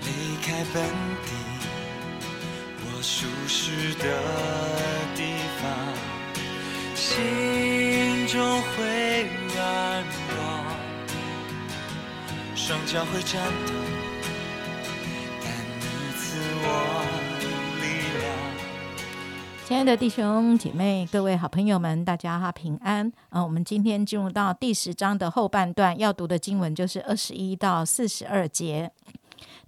离开本地，我舒适的地方，心中会软弱，双脚会颤抖，亲爱的弟兄姐妹、各位好朋友们，大家哈平安。嗯、我们今天进入到第十章的后半段，要读的经文就是二十一到四十二节。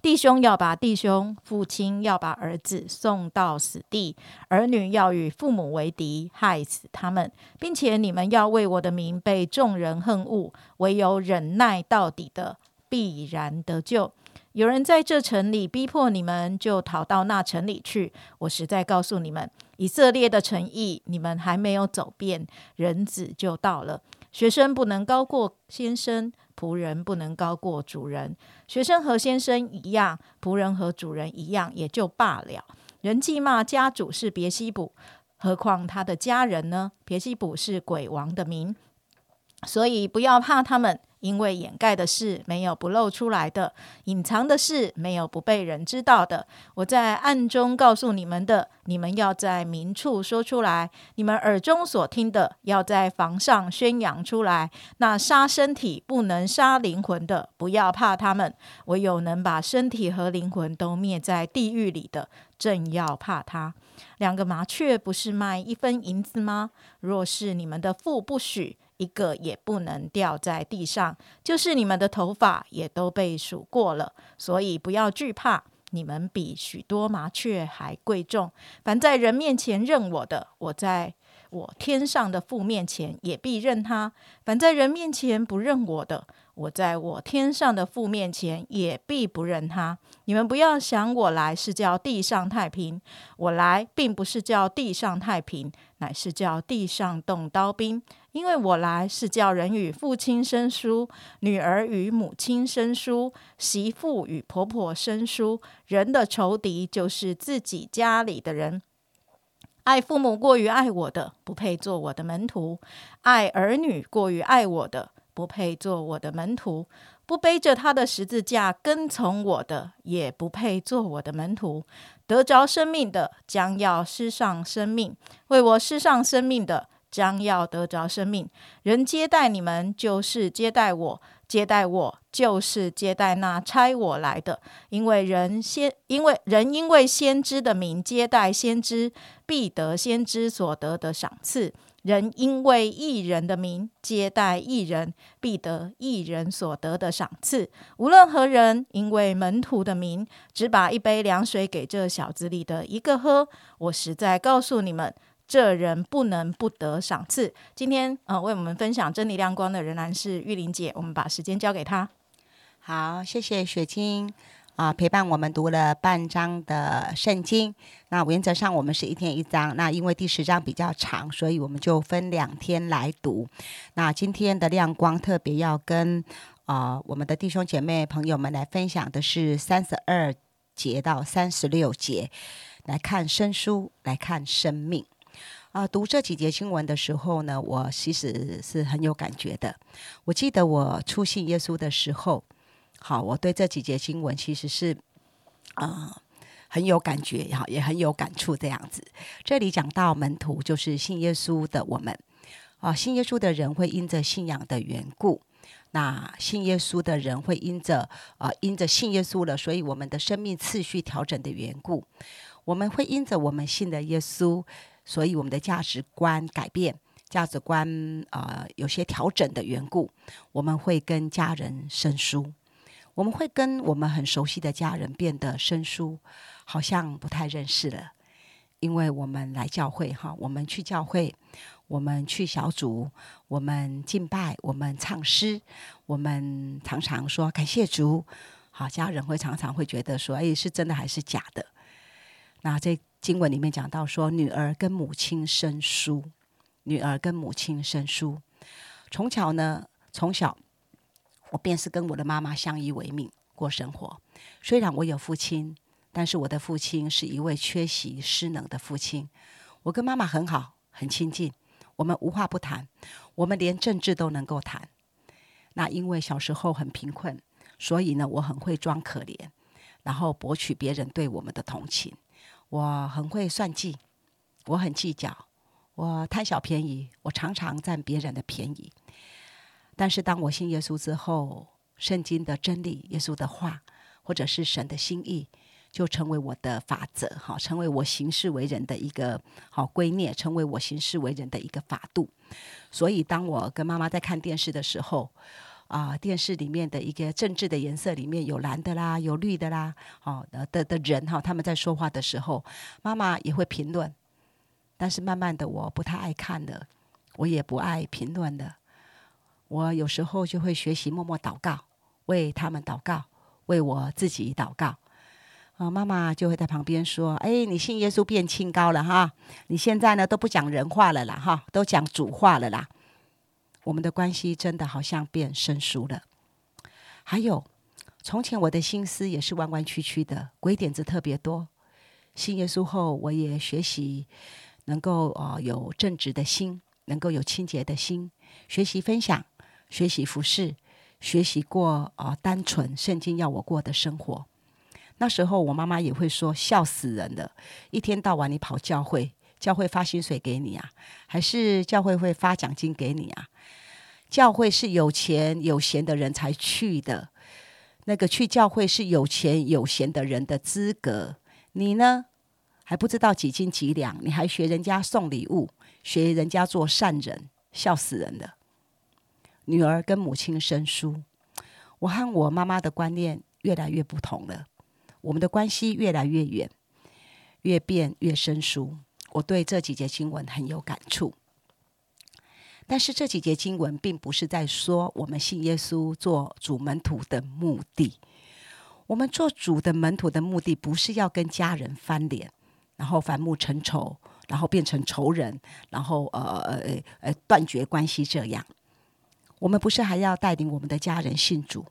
弟兄要把弟兄，父亲要把儿子送到死地，儿女要与父母为敌，害死他们，并且你们要为我的名被众人恨恶，唯有忍耐到底的，必然得救。有人在这城里逼迫你们，就逃到那城里去。我实在告诉你们，以色列的诚意，你们还没有走遍，人子就到了。学生不能高过先生，仆人不能高过主人。学生和先生一样，仆人和主人一样，也就罢了。人既骂家主是别西卜，何况他的家人呢？别西卜是鬼王的名，所以不要怕他们。因为掩盖的事没有不露出来的，隐藏的事没有不被人知道的。我在暗中告诉你们的，你们要在明处说出来；你们耳中所听的，要在房上宣扬出来。那杀身体不能杀灵魂的，不要怕他们；唯有能把身体和灵魂都灭在地狱里的，正要怕他。两个麻雀不是卖一分银子吗？若是你们的父不许，一个也不能掉在地上，就是你们的头发也都被数过了，所以不要惧怕，你们比许多麻雀还贵重。凡在人面前认我的，我在我天上的父面前也必认他；凡在人面前不认我的，我在我天上的父面前也必不认他。你们不要想我来是叫地上太平，我来并不是叫地上太平，乃是叫地上动刀兵。因为我来是叫人与父亲生疏，女儿与母亲生疏，媳妇与婆婆生疏。人的仇敌就是自己家里的人。爱父母过于爱我的，不配做我的门徒；爱儿女过于爱我的，不配做我的门徒；不背着他的十字架跟从我的，也不配做我的门徒。得着生命的，将要失上生命；为我失上生命的，将要得着生命。人接待你们，就是接待我；接待我，就是接待那差我来的。因为人先，因为人因为先知的名接待先知，必得先知所得的赏赐；人因为艺人的名接待艺人，必得艺人所得的赏赐。无论何人，因为门徒的名，只把一杯凉水给这小子里的一个喝，我实在告诉你们。这人不能不得赏赐。今天呃，为我们分享真理亮光的仍然是玉玲姐，我们把时间交给她。好，谢谢雪清啊，陪伴我们读了半章的圣经。那原则上我们是一天一章，那因为第十章比较长，所以我们就分两天来读。那今天的亮光特别要跟啊、我们的弟兄姐妹朋友们来分享的是三十二节到三十六节，来看生疏，来看生命。啊，读这几节经文的时候呢，我其实是很有感觉的。我记得我初信耶稣的时候，好，我对这几节经文其实是啊、很有感觉，哈，也很有感触这样子。这里讲到门徒，就是信耶稣的我们啊，信耶稣的人会因着信仰的缘故。那信耶稣的人会因着啊、因着信耶稣了，所以我们的生命次序调整的缘故，我们会因着我们信的耶稣，所以我们的价值观改变，价值观呃有些调整的缘故，我们会跟家人生疏，我们会跟我们很熟悉的家人变得生疏，好像不太认识了，因为我们来教会哈，我们去教会，我们去小组，我们敬拜，我们唱诗，我们常常说感谢主，好，家人会常常会觉得说，哎，是真的还是假的？那这经文里面讲到说，女儿跟母亲生疏，女儿跟母亲生疏。从小呢，从小我便是跟我的妈妈相依为命过生活。虽然我有父亲，但是我的父亲是一位缺席失能的父亲。我跟妈妈很好，很亲近，我们无话不谈，我们连政治都能够谈。那因为小时候很贫困，所以呢，我很会装可怜，然后博取别人对我们的同情。我很会算计，我很计较，我贪小便宜，我常常占别人的便宜。但是当我信耶稣之后，圣经的真理、耶稣的话，或者是神的心意，就成为我的法则，哈，成为我行事为人的一个好规念，成为我行事为人的一个法度。所以，当我跟妈妈在看电视的时候，啊，电视里面的一个政治的颜色里面有蓝的啦，有绿的啦，好的的人哈，他们在说话的时候，妈妈也会评论。但是慢慢的，我不太爱看了，我也不爱评论了。我有时候就会学习默默祷告。为他们祷告，为我自己祷告。啊，妈妈就会在旁边说：“哎，你信耶稣变清高了哈！你现在呢都不讲人话了啦，哈，都讲主话了啦。我们的关系真的好像变生疏了。还有，从前我的心思也是弯弯曲曲的，鬼点子特别多。信耶稣后，我也学习能够啊有正直的心，能够有清洁的心，学习分享，学习服侍。”学习过啊，单纯圣经要我过的生活。那时候我妈妈也会说：“笑死人了，一天到晚你跑教会，教会发薪水给你啊，还是教会会发奖金给你啊？教会是有钱有闲的人才去的，那个去教会是有钱有闲的人的资格。你呢，还不知道几斤几两，你还学人家送礼物，学人家做善人，笑死人了。”女儿跟母亲生疏，我和我妈妈的观念越来越不同了，我们的关系越来越远，越变越生疏。我对这几节经文很有感触，但是这几节经文并不是在说我们信耶稣做主门徒的目的。我们做主的门徒的目的，不是要跟家人翻脸，然后反目成仇，然后变成仇人，然后呃呃呃断绝关系这样。我们不是还要带领我们的家人信主，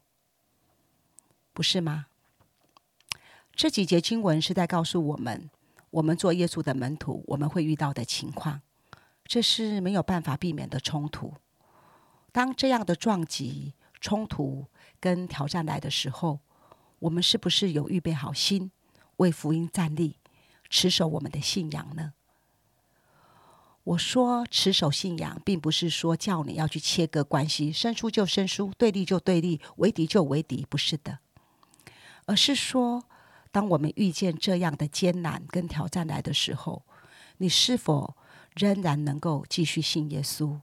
不是吗？这几节经文是在告诉我们，我们做耶稣的门徒，我们会遇到的情况，这是没有办法避免的冲突。当这样的撞击、冲突跟挑战来的时候，我们是不是有预备好心，为福音站立，持守我们的信仰呢？我说持守信仰，并不是说叫你要去切割关系，生疏就生疏，对立就对立，为敌就为敌，不是的，而是说，当我们遇见这样的艰难跟挑战来的时候，你是否仍然能够继续信耶稣？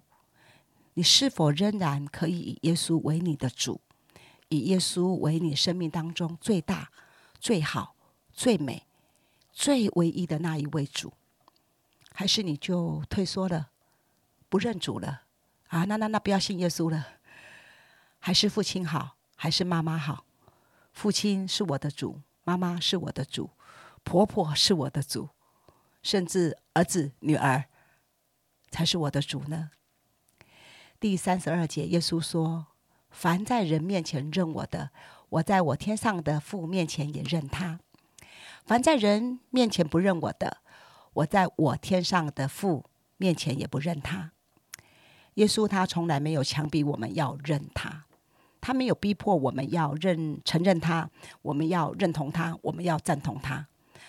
你是否仍然可以以耶稣为你的主，以耶稣为你生命当中最大、最好、最美、最唯一的那一位主？还是你就退缩了，不认主了啊？那那那不要信耶稣了。还是父亲好，还是妈妈好？父亲是我的主，妈妈是我的主，婆婆是我的主，甚至儿子女儿才是我的主呢？第三十二节，耶稣说：“凡在人面前认我的，我在我天上的父面前也认他；凡在人面前不认我的。”我在我天上的父面前也不认他。耶稣他从来没有强逼我们要认他，他没有逼迫我们要认承认他，我们要认同他，我们要赞同他。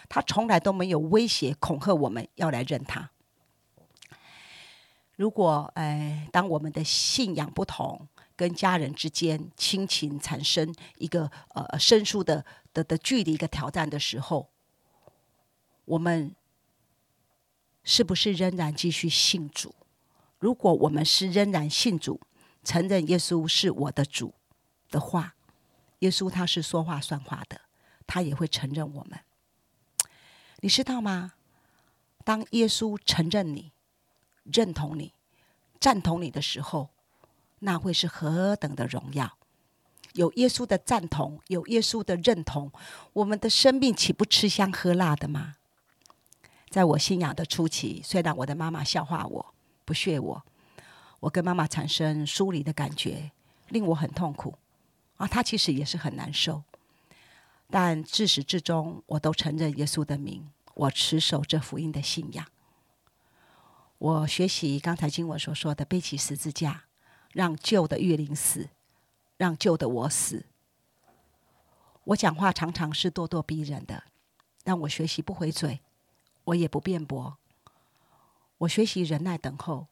他从来都没有威胁恐吓我们要来认他。如果哎，当我们的信仰不同，跟家人之间亲情产生一个呃生疏的的的距离一个挑战的时候，我们。是不是仍然继续信主？如果我们是仍然信主，承认耶稣是我的主的话，耶稣他是说话算话的，他也会承认我们。你知道吗？当耶稣承认你、认同你、赞同你的时候，那会是何等的荣耀！有耶稣的赞同，有耶稣的认同，我们的生命岂不吃香喝辣的吗？在我信仰的初期，虽然我的妈妈笑话我、不屑我，我跟妈妈产生疏离的感觉，令我很痛苦啊。她其实也是很难受，但自始至终，我都承认耶稣的名，我持守这福音的信仰。我学习刚才经文所说的，背起十字架，让旧的月灵死，让旧的我死。我讲话常常是咄咄逼人的，但我学习不回嘴，我也不辩驳。我学习忍耐等候，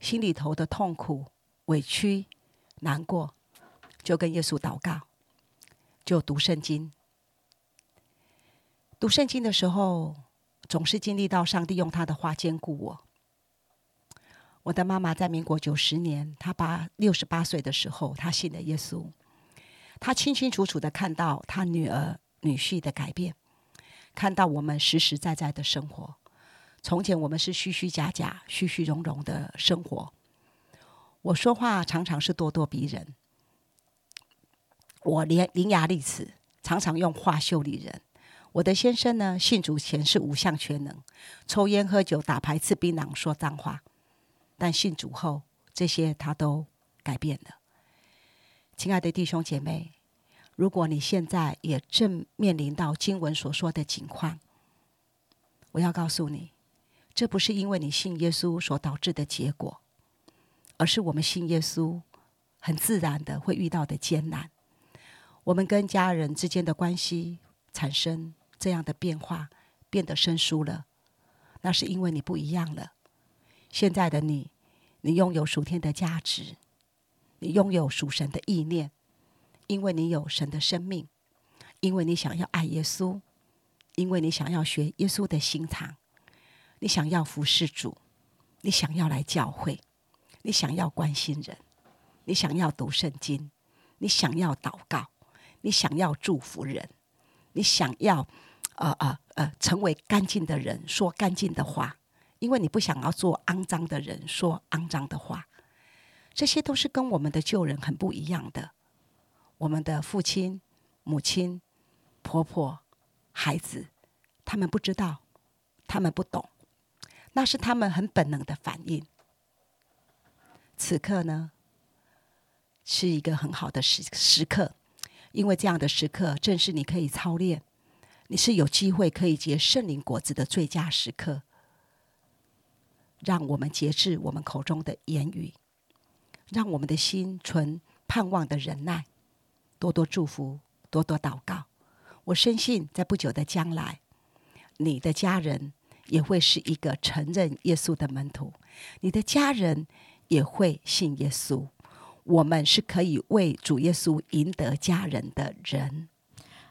心里头的痛苦、委屈、难过，就跟耶稣祷告，就读圣经。读圣经的时候，总是经历到上帝用他的话兼顾我。我的妈妈在民国九十年，她八六十八岁的时候，她信了耶稣。他清清楚楚的看到他女儿女婿的改变，看到我们实实在在的生活。从前我们是虚虚假假、虚虚荣荣的生活。我说话常常是咄咄逼人，我连伶牙俐齿，常常用话修理人。我的先生呢，信主前是五项全能，抽烟、喝酒、打牌、吃槟榔、说脏话，但信主后，这些他都改变了。亲爱的弟兄姐妹，如果你现在也正面临到经文所说的情况，我要告诉你，这不是因为你信耶稣所导致的结果，而是我们信耶稣很自然的会遇到的艰难。我们跟家人之间的关系产生这样的变化，变得生疏了，那是因为你不一样了。现在的你，你拥有属天的价值。你拥有属神的意念，因为你有神的生命，因为你想要爱耶稣，因为你想要学耶稣的心肠，你想要服侍主，你想要来教会，你想要关心人，你想要读圣经，你想要祷告，你想要祝福人，你想要呃呃呃成为干净的人，说干净的话，因为你不想要做肮脏的人，说肮脏的话。这些都是跟我们的旧人很不一样的。我们的父亲、母亲、婆婆、孩子，他们不知道，他们不懂，那是他们很本能的反应。此刻呢，是一个很好的时时刻，因为这样的时刻正是你可以操练，你是有机会可以结圣灵果子的最佳时刻。让我们节制我们口中的言语。让我们的心存盼望的忍耐，多多祝福，多多祷告。我深信，在不久的将来，你的家人也会是一个承认耶稣的门徒，你的家人也会信耶稣。我们是可以为主耶稣赢得家人的人。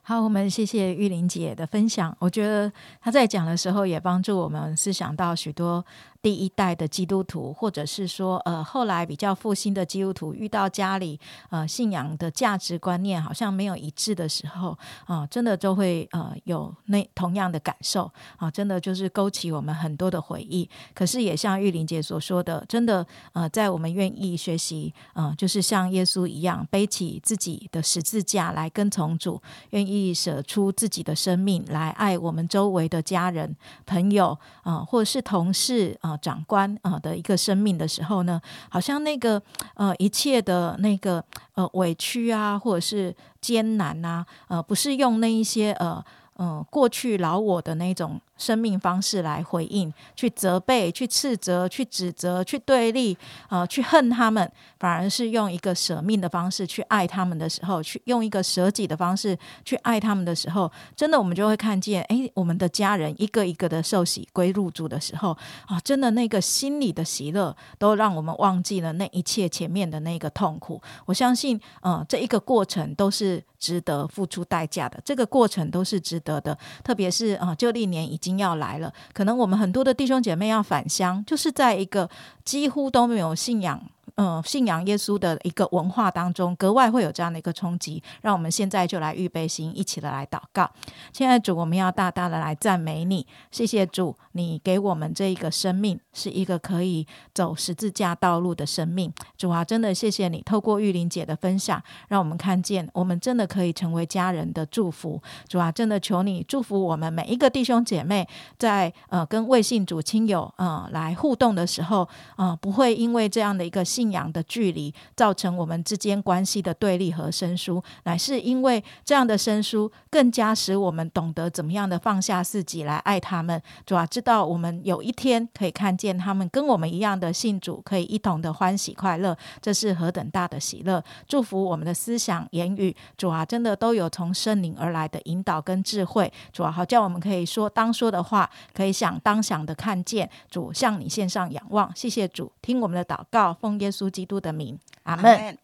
好，我们谢谢玉玲姐的分享。我觉得她在讲的时候，也帮助我们思想到许多。第一代的基督徒，或者是说，呃，后来比较复兴的基督徒，遇到家里呃信仰的价值观念好像没有一致的时候，啊，真的就会呃有那同样的感受啊，真的就是勾起我们很多的回忆。可是也像玉玲姐所说的，真的呃，在我们愿意学习，呃，就是像耶稣一样背起自己的十字架来跟从主，愿意舍出自己的生命来爱我们周围的家人、朋友啊，或者是同事啊。长官啊的一个生命的时候呢，好像那个呃一切的那个呃委屈啊，或者是艰难呐，呃不是用那一些呃嗯过去老我的那种。生命方式来回应，去责备，去斥责，去指责，去对立，呃，去恨他们，反而是用一个舍命的方式去爱他们的时候，去用一个舍己的方式去爱他们的时候，真的，我们就会看见，哎，我们的家人一个一个的受洗归入主的时候，啊，真的那个心里的喜乐，都让我们忘记了那一切前面的那个痛苦。我相信，嗯，这一个过程都是值得付出代价的，这个过程都是值得的，特别是啊，旧历年已经。要来了，可能我们很多的弟兄姐妹要返乡，就是在一个几乎都没有信仰。嗯，信仰耶稣的一个文化当中，格外会有这样的一个冲击。让我们现在就来预备心，一起的来祷告。亲爱的主，我们要大大的来赞美你，谢谢主，你给我们这一个生命，是一个可以走十字架道路的生命。主啊，真的谢谢你，透过玉玲姐的分享，让我们看见我们真的可以成为家人的祝福。主啊，真的求你祝福我们每一个弟兄姐妹，在呃跟未信主亲友呃来互动的时候，呃不会因为这样的一个信。的距离，造成我们之间关系的对立和生疏，乃是因为这样的生疏，更加使我们懂得怎么样的放下自己来爱他们。主啊，知道我们有一天可以看见他们跟我们一样的信主，可以一同的欢喜快乐，这是何等大的喜乐！祝福我们的思想言语，主啊，真的都有从圣灵而来的引导跟智慧。主啊，好叫我们可以说当说的话，可以想当想的看见。主向你献上仰望，谢谢主，听我们的祷告，奉耶稣基督的名，阿门。